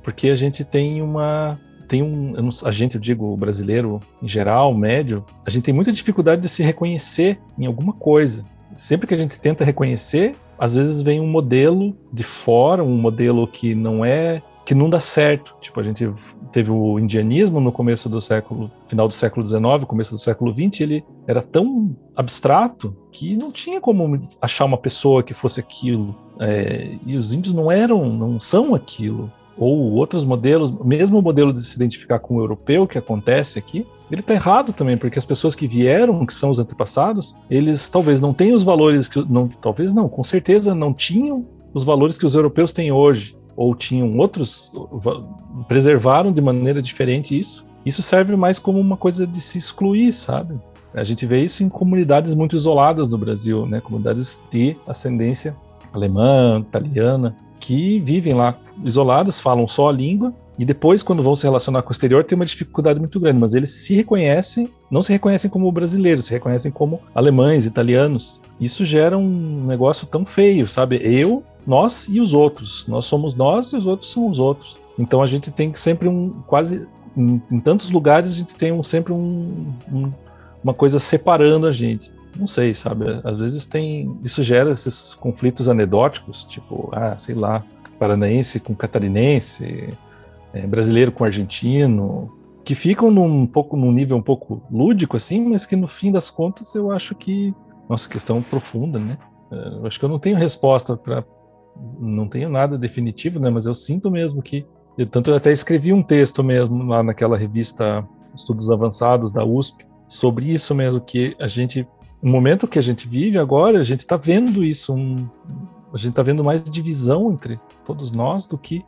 porque a gente tem uma tem um, a gente, eu digo, brasileiro em geral, médio, a gente tem muita dificuldade de se reconhecer em alguma coisa. Sempre que a gente tenta reconhecer, às vezes vem um modelo de fora, um modelo que não é, que não dá certo. Tipo, a gente teve o indianismo no começo do século, final do século XIX, começo do século XX, ele era tão abstrato que não tinha como achar uma pessoa que fosse aquilo. É, e os índios não eram, não são aquilo ou outros modelos, mesmo o modelo de se identificar com o europeu que acontece aqui, ele está errado também, porque as pessoas que vieram, que são os antepassados, eles talvez não tenham os valores que não, talvez não, com certeza não tinham os valores que os europeus têm hoje, ou tinham outros, preservaram de maneira diferente isso. Isso serve mais como uma coisa de se excluir, sabe? A gente vê isso em comunidades muito isoladas no Brasil, né? Comunidades de ascendência alemã, italiana, que vivem lá isoladas, falam só a língua, e depois, quando vão se relacionar com o exterior, tem uma dificuldade muito grande, mas eles se reconhecem, não se reconhecem como brasileiros, se reconhecem como alemães, italianos. Isso gera um negócio tão feio, sabe? Eu, nós e os outros. Nós somos nós e os outros são os outros. Então a gente tem sempre um quase em, em tantos lugares a gente tem um, sempre um, um, uma coisa separando a gente não sei, sabe? Às vezes tem. Isso gera esses conflitos anedóticos, tipo, ah, sei lá, paranaense com catarinense, é, brasileiro com argentino, que ficam num pouco num nível um pouco lúdico, assim, mas que no fim das contas eu acho que. Nossa, questão profunda, né? É, eu acho que eu não tenho resposta para. Não tenho nada definitivo, né? Mas eu sinto mesmo que. Eu, tanto eu até escrevi um texto mesmo lá naquela revista Estudos Avançados da USP sobre isso mesmo, que a gente no momento que a gente vive agora, a gente está vendo isso, um, a gente está vendo mais divisão entre todos nós do que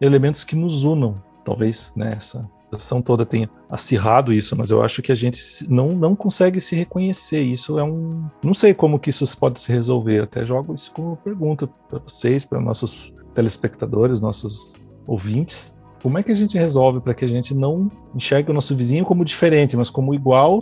elementos que nos unam. Talvez nessa né, ação toda tenha acirrado isso, mas eu acho que a gente não, não consegue se reconhecer. Isso é um. Não sei como que isso pode se resolver. Até jogo isso como pergunta para vocês, para nossos telespectadores, nossos ouvintes. Como é que a gente resolve para que a gente não enxergue o nosso vizinho como diferente, mas como igual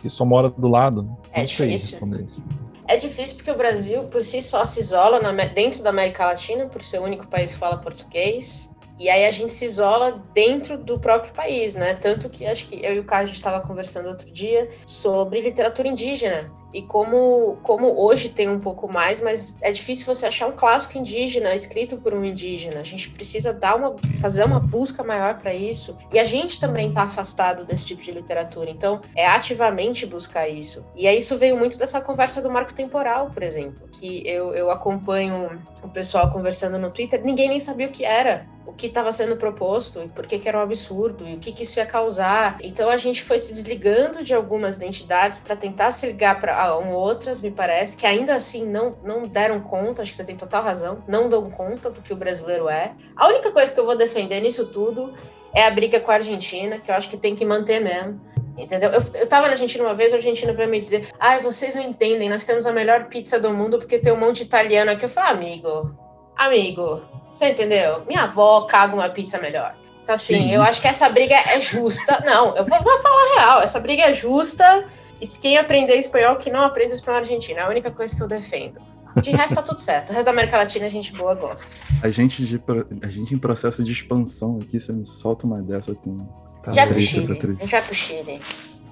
que só mora do lado? É não sei difícil. responder isso. É difícil porque o Brasil, por si só, se isola na, dentro da América Latina, por ser o único país que fala português. E aí a gente se isola dentro do próprio país, né? Tanto que acho que eu e o Carlos estava conversando outro dia sobre literatura indígena e como, como hoje tem um pouco mais, mas é difícil você achar um clássico indígena escrito por um indígena. A gente precisa dar uma, fazer uma busca maior para isso. E a gente também está afastado desse tipo de literatura. Então, é ativamente buscar isso. E aí isso veio muito dessa conversa do marco temporal, por exemplo, que eu, eu acompanho o pessoal conversando no Twitter, ninguém nem sabia o que era, o que estava sendo proposto e por que, que era um absurdo e o que, que isso ia causar. Então a gente foi se desligando de algumas identidades para tentar se ligar para outras, me parece, que ainda assim não, não deram conta, acho que você tem total razão, não dão conta do que o brasileiro é. A única coisa que eu vou defender nisso tudo é a briga com a Argentina, que eu acho que tem que manter mesmo. Entendeu? Eu, eu tava na Argentina uma vez, a Argentina veio me dizer: ai, vocês não entendem, nós temos a melhor pizza do mundo porque tem um monte de italiano aqui. Eu falei, amigo, amigo, você entendeu? Minha avó caga uma pizza melhor. Então, assim, eu acho que essa briga é justa. Não, eu vou, vou falar real, essa briga é justa. E quem aprender espanhol, que não aprende espanhol argentino, é a única coisa que eu defendo. De resto, tá tudo certo. O resto da América Latina, a gente boa gosta. A gente, de, a gente em processo de expansão aqui, você me solta uma dessa com Tá já pro Chile. Já pro Chile.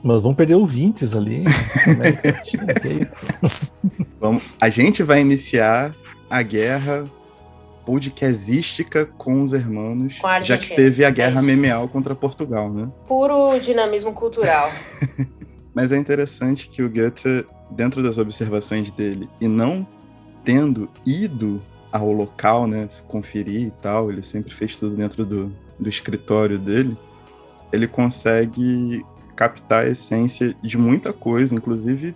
Mas vamos perder ouvintes ali. [laughs] que é isso? Vamos, a gente vai iniciar a guerra podcastística com os hermanos, com já que teve a guerra é memeal contra Portugal, né? Puro dinamismo cultural. [laughs] Mas é interessante que o Goethe, dentro das observações dele, e não tendo ido ao local, né, conferir e tal, ele sempre fez tudo dentro do, do escritório dele, ele consegue captar a essência de muita coisa, inclusive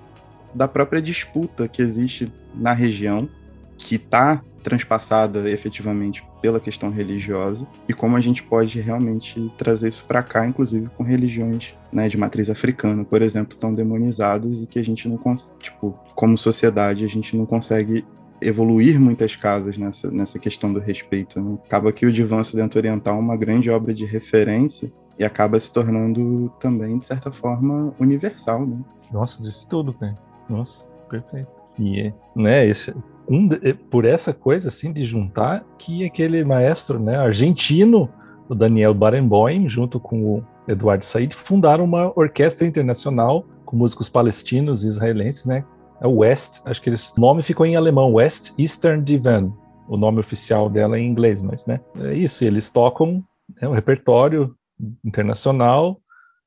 da própria disputa que existe na região, que está transpassada efetivamente pela questão religiosa e como a gente pode realmente trazer isso para cá, inclusive com religiões né, de matriz africana, por exemplo, tão demonizadas e que a gente não tipo, como sociedade a gente não consegue evoluir muitas casas nessa, nessa questão do respeito. Né? Acaba que o Divã Oriental é uma grande obra de referência e acaba se tornando também, de certa forma, universal, né? Nossa, disse tudo, né? Nossa, perfeito. E, é, né, esse, um, é, por essa coisa, assim, de juntar que aquele maestro, né, argentino, o Daniel Barenboim, junto com o Eduardo Said, fundaram uma orquestra internacional com músicos palestinos e israelenses, né? É o West, acho que eles, o nome ficou em alemão, West Eastern Divan, o nome oficial dela é em inglês, mas, né? É isso, eles tocam é um repertório internacional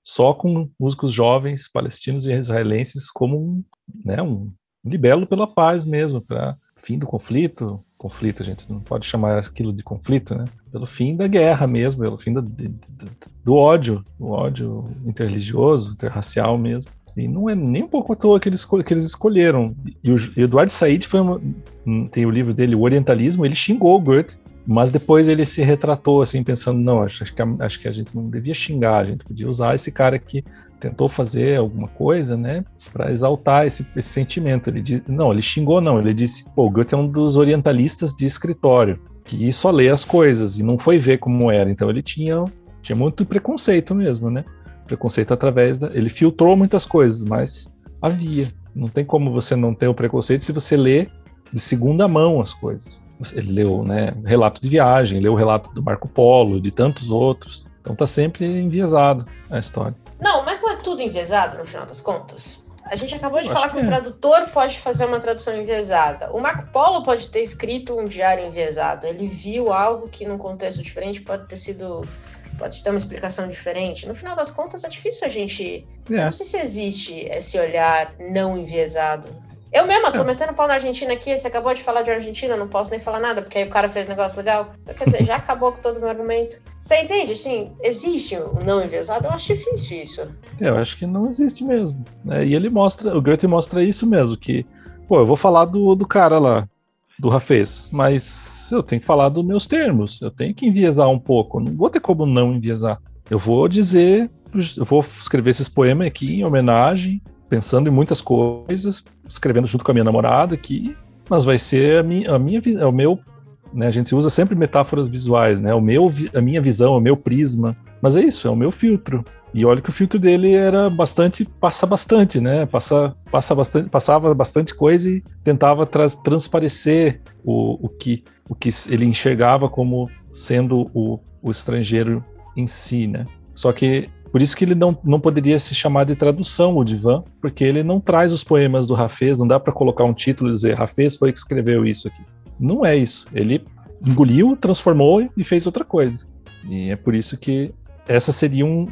só com músicos jovens palestinos e israelenses como né, um libelo pela paz mesmo, para fim do conflito, conflito a gente não pode chamar aquilo de conflito, né? Pelo fim da guerra mesmo, pelo fim do, do, do ódio, o ódio interreligioso, interracial mesmo. E não é nem um pouco à toa que eles, que eles escolheram. E o Eduardo Said foi uma, tem o livro dele, O Orientalismo, ele xingou o Goethe mas depois ele se retratou, assim, pensando: não, acho, acho, que, a, acho que a gente não devia xingar, a gente podia usar esse cara que tentou fazer alguma coisa, né, para exaltar esse, esse, sentimento. Ele diz, não, ele xingou, não, ele disse: pô, Goethe é um dos orientalistas de escritório, que só lê as coisas e não foi ver como era. Então ele tinha, tinha muito preconceito mesmo, né? Preconceito através da. Ele filtrou muitas coisas, mas havia. Não tem como você não ter o preconceito se você lê de segunda mão as coisas ele leu né, relato de viagem, leu o relato do Marco Polo, de tantos outros. Então tá sempre enviesado a história. Não, tudo enviesado no final das contas? A gente acabou de Eu falar que, que o é. tradutor pode fazer uma tradução enviesada. O Marco Polo pode ter escrito um diário enviesado. Ele viu algo que, num contexto diferente, pode ter sido. Pode ter uma explicação diferente. No final das contas, é difícil a gente. É. Não sei se existe esse olhar não enviesado. Eu mesma tô metendo pau na Argentina aqui, você acabou de falar de Argentina, não posso nem falar nada, porque aí o cara fez um negócio legal. Então, quer dizer, já [laughs] acabou com todo o meu argumento. Você entende, assim, existe um não enviesado? Eu acho difícil isso. Eu acho que não existe mesmo. É, e ele mostra, o Goethe mostra isso mesmo, que, pô, eu vou falar do, do cara lá, do Rafez, mas eu tenho que falar dos meus termos, eu tenho que enviesar um pouco, não vou ter como não enviesar. Eu vou dizer, eu vou escrever esses poemas aqui em homenagem pensando em muitas coisas, escrevendo junto com a minha namorada aqui, mas vai ser a minha, a minha o meu, né, a gente usa sempre metáforas visuais, né, o meu, a minha visão, o meu prisma, mas é isso, é o meu filtro. E olha que o filtro dele era bastante, passa bastante, né, passa, passa bastante, passava bastante coisa e tentava trans, transparecer o, o, que, o que ele enxergava como sendo o, o estrangeiro em si, né. Só que por isso que ele não, não poderia se chamar de tradução, o Divan, porque ele não traz os poemas do Rafez, não dá para colocar um título e dizer Rafez foi que escreveu isso aqui. Não é isso. Ele engoliu, transformou e fez outra coisa. E é por isso que essa seria um,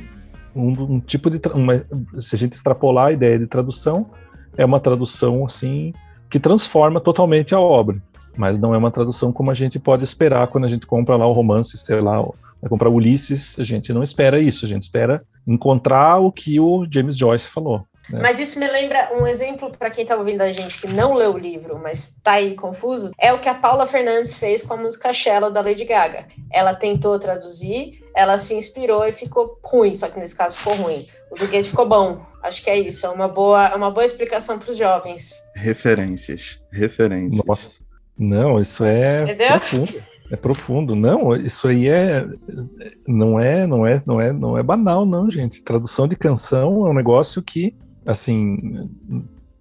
um, um tipo de. Uma, se a gente extrapolar a ideia de tradução, é uma tradução assim que transforma totalmente a obra. mas não é uma tradução como a gente pode esperar quando a gente compra lá o romance, sei lá, vai comprar Ulisses, a gente não espera isso, a gente espera encontrar o que o James Joyce falou. Né? Mas isso me lembra um exemplo para quem está ouvindo a gente que não leu o livro, mas está aí confuso, é o que a Paula Fernandes fez com a música Shallow da Lady Gaga. Ela tentou traduzir, ela se inspirou e ficou ruim, só que nesse caso ficou ruim. O do Goethe ficou bom. Acho que é isso, é uma boa, é uma boa explicação para os jovens. Referências, referências. Nossa. Não, isso é Entendeu? profundo. É profundo. Não, isso aí é não é, não é, não é, não é banal, não, gente. Tradução de canção é um negócio que assim,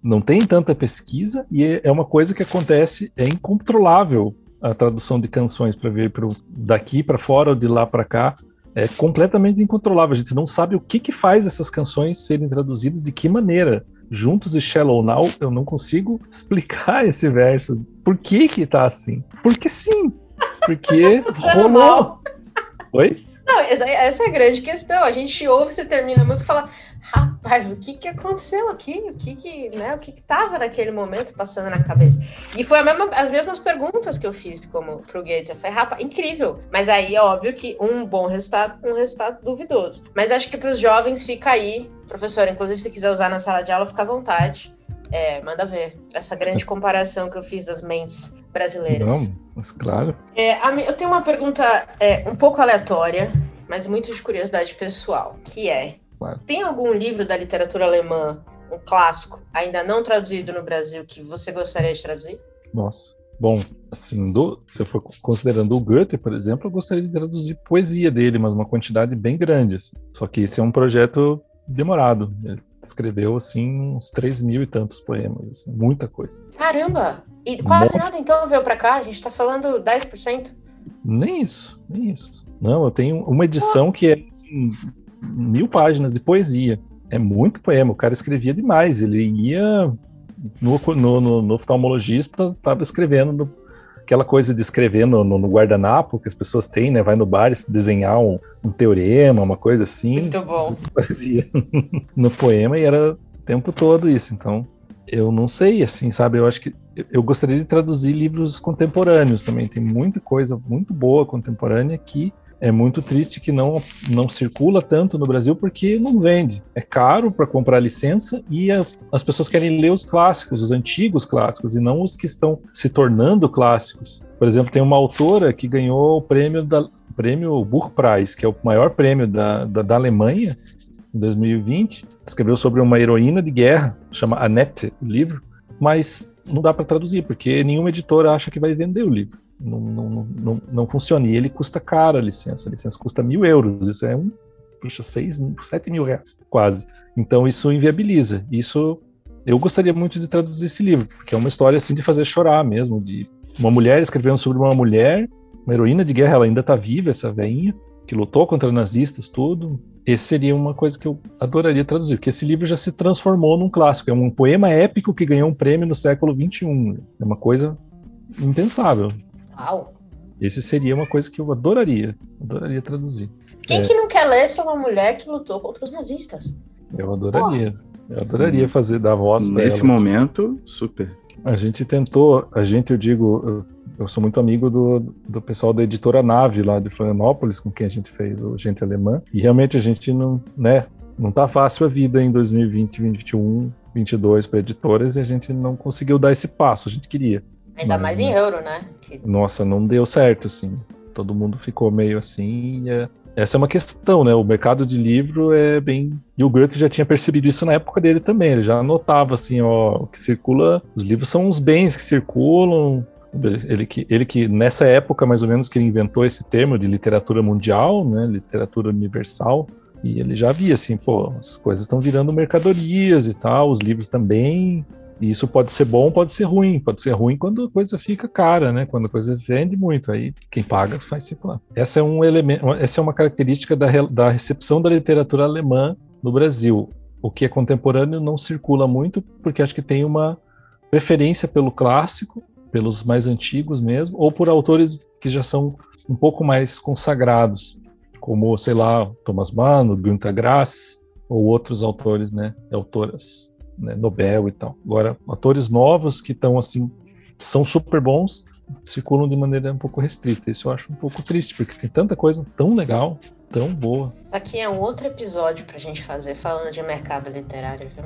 não tem tanta pesquisa e é, é uma coisa que acontece, é incontrolável a tradução de canções para ver pro, daqui para fora ou de lá para cá. É completamente incontrolável. A gente não sabe o que, que faz essas canções serem traduzidas, de que maneira. Juntos e Shallow Now, eu não consigo [laughs] explicar esse verso. Por que que tá assim? Porque sim. Porque [laughs] rolou. Oi? Não, essa, essa é a grande questão. A gente ouve, você termina a música e fala: rapaz, o que que aconteceu aqui? O que que, né, o que que tava naquele momento passando na cabeça? E foi mesma, as mesmas perguntas que eu fiz como pro Gates. Eu falei, rapaz, incrível. Mas aí é óbvio que um bom resultado, um resultado duvidoso. Mas acho que para os jovens fica aí, professor, inclusive se quiser usar na sala de aula, fica à vontade. É, manda ver. Essa grande comparação que eu fiz das mentes brasileiras. Não, mas claro. É, eu tenho uma pergunta é, um pouco aleatória, mas muito de curiosidade pessoal, que é Claro. Tem algum livro da literatura alemã, um clássico, ainda não traduzido no Brasil, que você gostaria de traduzir? Nossa. Bom, assim, do, se eu for considerando o Goethe, por exemplo, eu gostaria de traduzir poesia dele, mas uma quantidade bem grande. Assim. Só que esse é um projeto demorado. Escreveu, assim, uns 3 mil e tantos poemas. Assim, muita coisa. Caramba! E quase nada, então, veio para cá? A gente está falando 10%? Nem isso, nem isso. Não, eu tenho uma edição que é assim, mil páginas de poesia. É muito poema. O cara escrevia demais. Ele ia no, no, no, no oftalmologista, estava escrevendo aquela coisa de escrever no, no, no, guardanapo que as pessoas têm, né? Vai no bar e desenhar um, um teorema, uma coisa assim. Muito bom. [laughs] Fazia no poema e era o tempo todo isso. Então, eu não sei, assim, sabe? Eu acho que eu gostaria de traduzir livros contemporâneos também. Tem muita coisa muito boa contemporânea que é muito triste que não, não circula tanto no Brasil porque não vende. É caro para comprar licença e a, as pessoas querem ler os clássicos, os antigos clássicos, e não os que estão se tornando clássicos. Por exemplo, tem uma autora que ganhou o prêmio da prêmio Buchpreis, que é o maior prêmio da, da, da Alemanha, em 2020. Escreveu sobre uma heroína de guerra, chama Annette, o livro, mas não dá para traduzir, porque nenhuma editora acha que vai vender o livro não, não, não, não funciona. E ele custa caro a licença. A licença custa mil euros. Isso é um, puxa, seis, sete mil reais, quase. Então isso inviabiliza. Isso eu gostaria muito de traduzir esse livro, porque é uma história assim de fazer chorar mesmo, de uma mulher escrevendo sobre uma mulher, uma heroína de guerra, ela ainda está viva, essa veinha, que lutou contra nazistas, tudo. Esse seria uma coisa que eu adoraria traduzir, porque esse livro já se transformou num clássico. É um poema épico que ganhou um prêmio no século XXI. É uma coisa impensável. Uau! Esse seria uma coisa que eu adoraria, adoraria traduzir. Quem é. que não quer ler sobre uma mulher que lutou contra os nazistas? Eu adoraria. Oh. Eu adoraria fazer dar voz Nesse momento, super. A gente tentou, a gente, eu digo, eu, eu, sou muito amigo do, do pessoal da editora Nave lá de Florianópolis, com quem a gente fez o Gente Alemã, e realmente a gente não, né, não tá fácil a vida em 2020, 2021, 22 para editoras e a gente não conseguiu dar esse passo, a gente queria. Ainda Mas, mais em euro, né? Nossa, não deu certo, assim. Todo mundo ficou meio assim. É... Essa é uma questão, né? O mercado de livro é bem. E o Goethe já tinha percebido isso na época dele também. Ele já notava assim, ó, o que circula. Os livros são os bens que circulam. Ele que, ele que nessa época, mais ou menos, que ele inventou esse termo de literatura mundial, né? Literatura universal. E ele já via assim, pô, as coisas estão virando mercadorias e tal, os livros também. E isso pode ser bom, pode ser ruim. Pode ser ruim quando a coisa fica cara, né? Quando a coisa vende muito. Aí quem paga faz circular. Essa é um elemento, essa é uma característica da, da recepção da literatura alemã no Brasil. O que é contemporâneo não circula muito, porque acho que tem uma preferência pelo clássico, pelos mais antigos mesmo, ou por autores que já são um pouco mais consagrados, como, sei lá, Thomas Mann, Günter Grass, ou outros autores, né, autoras né, Nobel e tal. Agora, atores novos que estão assim, são super bons, circulam de maneira um pouco restrita. Isso eu acho um pouco triste, porque tem tanta coisa tão legal, tão boa. Aqui é um outro episódio pra gente fazer falando de mercado literário, viu?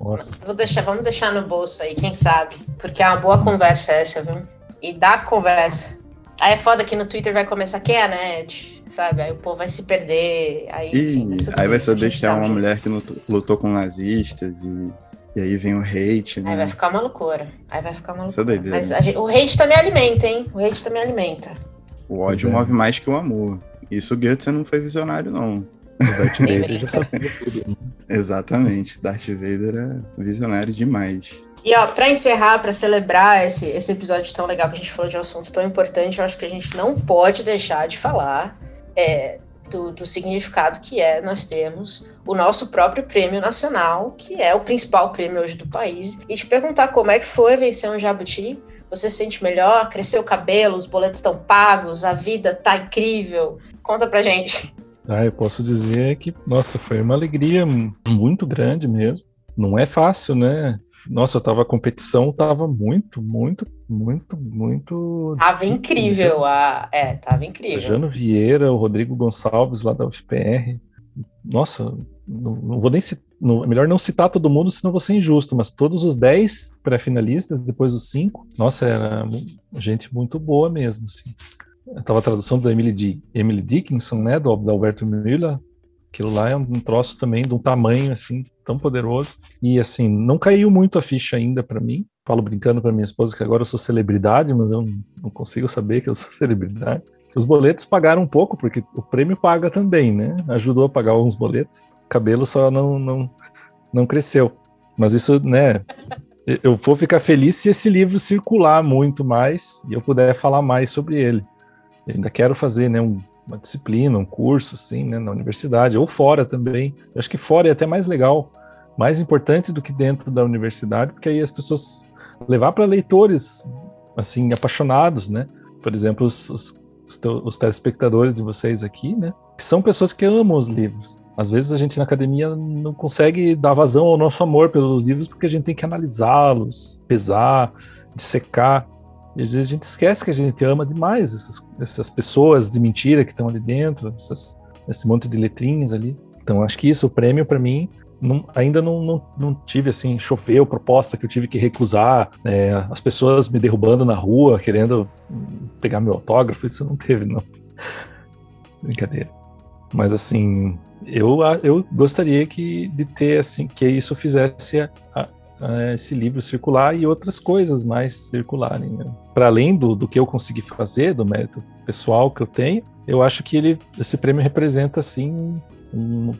Nossa. Vou deixar, vamos deixar no bolso aí, quem sabe? Porque é uma boa conversa essa, viu? E dá conversa. Aí é foda que no Twitter vai começar quem é a net, sabe? Aí o povo vai se perder. Aí, enfim, E aí vai saber que é um uma mulher que lutou, lutou com nazistas e, e aí vem o hate, Aí né? vai ficar uma loucura. Aí vai ficar uma Isso é loucura. doideira. Mas a gente- o hate também alimenta, hein? O hate também alimenta. O ódio É. move mais que o amor. Isso o Goethe não foi visionário, não. Darth [laughs] Vader já sabia tudo. Exatamente. Darth Vader é visionário demais. E ó, pra encerrar, pra celebrar esse, esse episódio tão legal que a gente falou de um assunto tão importante, eu acho que a gente não pode deixar de falar é, do, do significado que é nós temos o nosso próprio prêmio nacional, que é o principal prêmio hoje do país, e te perguntar como é que foi vencer um jabuti. Você se sente melhor? Cresceu o cabelo? Os boletos estão pagos? A vida tá incrível? Conta pra gente. Ah, eu posso dizer que, nossa, foi uma alegria muito grande mesmo. Não é fácil, né? Nossa, eu tava, a competição tava muito, muito, muito, muito. Tava difícil incrível. A... É, tava incrível. Jano Vieira, o Rodrigo Gonçalves lá da UFPR. Nossa, não, não vou nem citar, é melhor não citar todo mundo, senão vou ser injusto, mas todos os 10 pré-finalistas, depois dos 5, nossa, era gente muito boa mesmo, assim. Eu tava a tradução da Emily, Di- Emily Dickinson, né, do, do Alberto Müller, aquilo lá é um, troço também de um tamanho, assim, tão poderoso. E, assim, não caiu muito a ficha ainda pra mim. Falo brincando pra minha esposa que agora eu sou celebridade, mas eu não, consigo saber que eu sou [laughs] celebridade. Os boletos pagaram um pouco, porque o prêmio paga também, né? Ajudou a pagar alguns boletos. O cabelo só não, não, não cresceu. Mas isso, né? Eu vou ficar feliz se esse livro circular muito mais e eu puder falar mais sobre ele. Eu ainda quero fazer, né, um- uma disciplina, um curso, assim, né, na universidade ou fora também. Eu acho que fora é até mais legal, mais importante do que dentro da universidade, porque aí as pessoas levar para leitores, assim, apaixonados, né? Por exemplo, os, os, os telespectadores de vocês aqui, né? Que são pessoas que amam os livros. Às vezes a gente na academia não consegue dar vazão ao nosso amor pelos livros porque a gente tem que analisá-los, pesar, dissecar. E às vezes a gente esquece que a gente ama demais essas, essas pessoas de mentira que estão ali dentro, essas- esse monte de letrinhas ali. Então acho que isso, o prêmio para mim, não- ainda não, não, não tive assim, choveu proposta que eu tive que recusar, é, as pessoas me derrubando na rua, querendo pegar meu autógrafo, isso não teve, não. [laughs] Brincadeira. Mas assim, eu, eu gostaria que, de ter assim, que isso fizesse a- a esse livro circular e outras coisas mais circularem. Né? Para além do, do que eu consegui fazer, do mérito pessoal que eu tenho, eu acho que ele, esse prêmio representa assim um,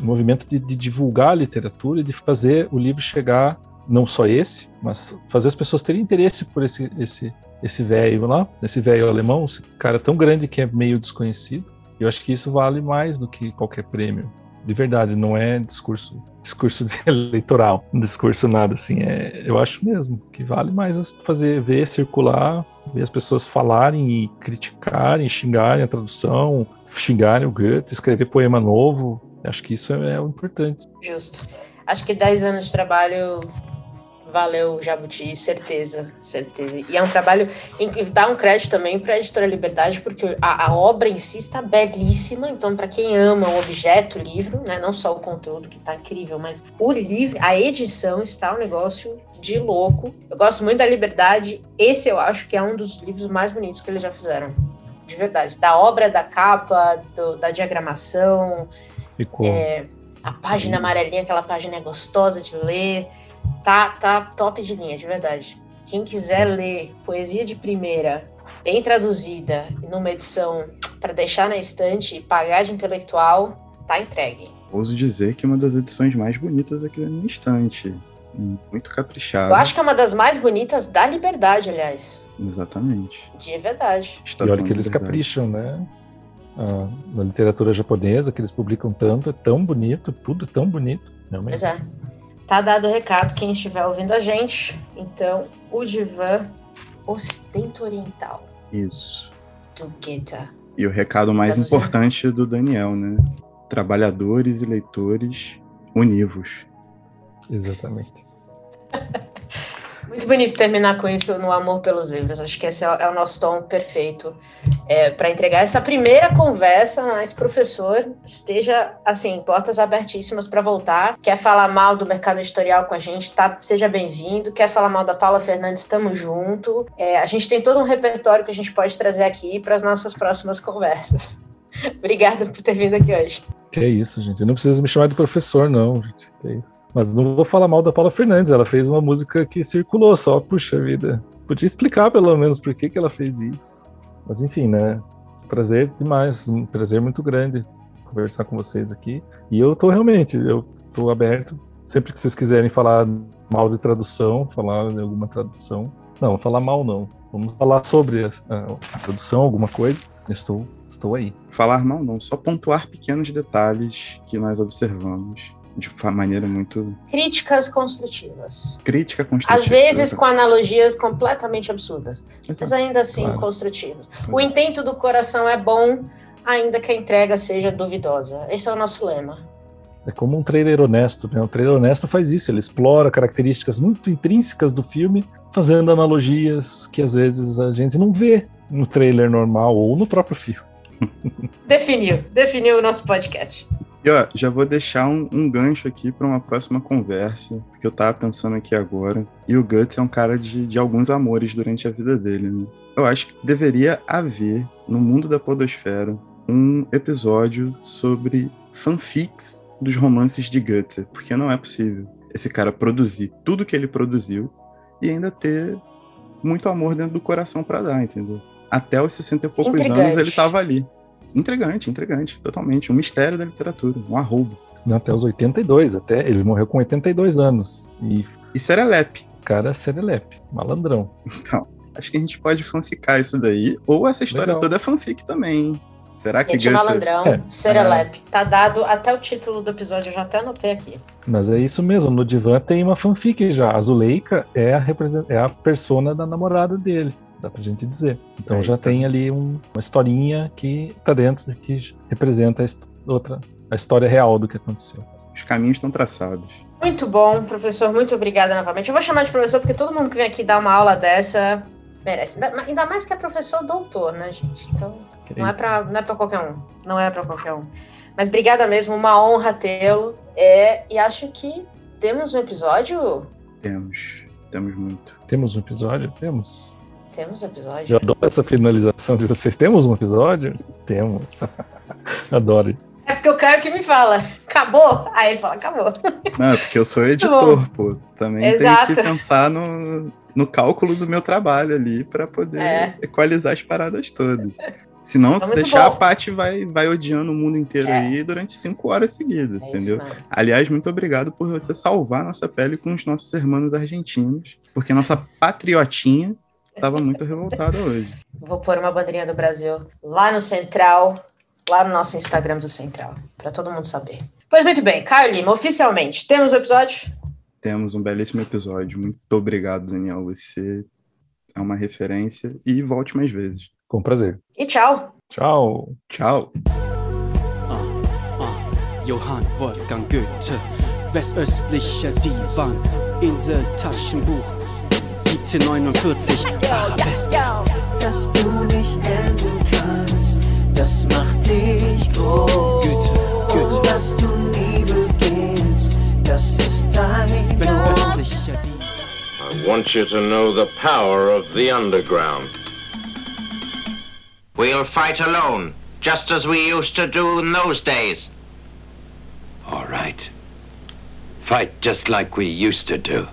um movimento de, de divulgar a literatura e de fazer o livro chegar, não só esse, mas fazer as pessoas terem interesse por esse esse esse velho lá, esse velho alemão, esse cara tão grande que é meio desconhecido. Eu acho que isso vale mais do que qualquer prêmio. De verdade, não é discurso discurso [laughs] eleitoral, um discurso nada assim. É, eu acho mesmo que vale mais fazer ver circular, ver as pessoas falarem e criticarem, xingarem a tradução, xingarem o Goethe, escrever poema novo. Acho que isso é, é o importante. Justo. Acho que 10 anos de trabalho valeu Jabuti, certeza, certeza. E é um trabalho, em que dá um crédito também para a Editora Liberdade, porque a, a obra em si está belíssima, então para quem ama o objeto, o livro, né, não só o conteúdo que está incrível, mas o livro, a edição está um negócio de louco. Eu gosto muito da Liberdade, esse eu acho que é um dos livros mais bonitos que eles já fizeram. De verdade, da obra, da capa, do- da diagramação, Ficou. é, a página amarelinha, aquela página é gostosa de ler. Tá, tá top de linha, de verdade. Quem quiser ler poesia de primeira, bem traduzida, e numa edição para deixar na estante e pagar de intelectual, tá entregue. Ouso dizer que é uma das edições mais bonitas aqui da minha estante. Muito caprichada. Eu acho que é uma das mais bonitas da Liberdade, aliás. Exatamente. De verdade. E Estação olha que eles Liberdade. capricham, né? Ah, na literatura japonesa, que eles publicam tanto, é tão bonito, tudo é tão bonito. Realmente. Pois é. Tá dado o recado, quem estiver ouvindo a gente. Então, o divã Ocidente Oriental, Isso. do Goethe. E o recado mais importante do Daniel, né? Trabalhadores e leitores univos. Exatamente. [laughs] Muito bonito terminar com isso no amor pelos livros. Acho que esse é, é o nosso tom perfeito é, para entregar essa primeira conversa. Mas, professor, esteja assim, portas abertíssimas para voltar. Quer falar mal do mercado editorial com a gente? Tá, seja bem-vindo. Quer falar mal da Paula Fernandes? Estamos junto. É, a gente tem todo um repertório que a gente pode trazer aqui para as nossas próximas conversas. [laughs] Obrigada por ter vindo aqui hoje. Que é isso, gente. Eu não preciso me chamar de professor, não, gente. Que é isso. Mas não vou falar mal da Paula Fernandes. Ela fez uma música que circulou só. Puxa vida. Podia explicar, pelo menos, por que, que ela fez isso. Mas enfim, né? Prazer demais. Um prazer muito grande conversar com vocês aqui. E eu tô realmente, eu tô aberto. Sempre que vocês quiserem falar mal de tradução, falar de alguma tradução. Não, falar mal não. Vamos falar sobre a, a, a tradução, alguma coisa. Estou Estou aí. Falar mal não, só pontuar pequenos detalhes que nós observamos de maneira muito. Críticas construtivas. Crítica construtiva. Às vezes com analogias completamente absurdas, Exato. mas ainda assim claro. construtivas. Exato. O intento do coração é bom, ainda que a entrega seja duvidosa. Esse é o nosso lema. É como um trailer honesto, né? Um trailer honesto faz isso, ele explora características muito intrínsecas do filme, fazendo analogias que às vezes a gente não vê no trailer normal ou no próprio filme. [laughs] definiu, definiu o nosso podcast. E ó, já vou deixar um, um gancho aqui para uma próxima conversa, porque eu tava pensando aqui agora. E o Guts é um cara de, de alguns amores durante a vida dele, né? Eu acho que deveria haver, no mundo da Podosfera, um episódio sobre fanfics dos romances de Guts, porque não é possível esse cara produzir tudo que ele produziu e ainda ter muito amor dentro do coração para dar, entendeu? Até os 60 e poucos Intrigante. anos ele estava ali. Entregante, entregante, totalmente. Um mistério da literatura, um arrobo. Até os 82, até ele morreu com 82 anos. E, e serelepe. Cara, serelepe, malandrão. Então, acho que a gente pode fanficar isso daí, ou essa história Legal. toda é fanfic também, hein? Será que Gente, Guts... malandrão, é. Serelepe. É. Tá dado até o título do episódio, eu já até anotei aqui. Mas é isso mesmo, no divã tem uma fanfic já. A Zuleika é a, represent... é a persona da namorada dele dá pra gente dizer. Então já tem ali um, uma historinha que tá dentro, que representa a, outra, a história real do que aconteceu. Os caminhos estão traçados. Muito bom, professor. Muito obrigada novamente. Eu vou chamar de professor porque todo mundo que vem aqui dar uma aula dessa merece. Ainda mais que é professor doutor, né, gente? Então, não é, pra, não é pra qualquer um. Não é pra qualquer um. Mas obrigada mesmo, uma honra tê-lo. É, e acho que temos um episódio. Temos, temos muito. Temos um episódio? Temos. Temos episódio. Eu adoro essa finalização de vocês. Temos um episódio? Temos. [laughs] adoro isso. É porque o Caio que me fala, acabou? Aí ele fala, acabou. Não, é porque eu sou [laughs] editor, pô. Também Exato. tenho que pensar no, no cálculo do meu trabalho ali para poder é. equalizar as paradas todas. Senão, se deixar, bom. a Paty vai, vai odiando o mundo inteiro é. aí durante cinco horas seguidas, é entendeu? Aliás, muito obrigado por você salvar nossa pele com os nossos irmãos argentinos, porque nossa patriotinha Tava muito revoltada hoje. Vou pôr uma bandeirinha do Brasil lá no Central, lá no nosso Instagram do Central, para todo mundo saber. Pois muito bem, Caio Lima, oficialmente, temos o episódio? Temos um belíssimo episódio. Muito obrigado, Daniel. Você é uma referência e volte mais vezes. Com prazer. E tchau. Tchau. Tchau. Uh, uh, Johann Wolfgang Goethe, westöstlicher Divan, Insel Taschenbuch. 1749 Arabesque. Dass du nicht enden kannst, das macht dich groß. Goethe, Goethe. Und dass du nie beginnst, das ist dein I want you to know the power of the underground. We'll fight alone, just as we used to do in those days. All right. Fight just like we used to do.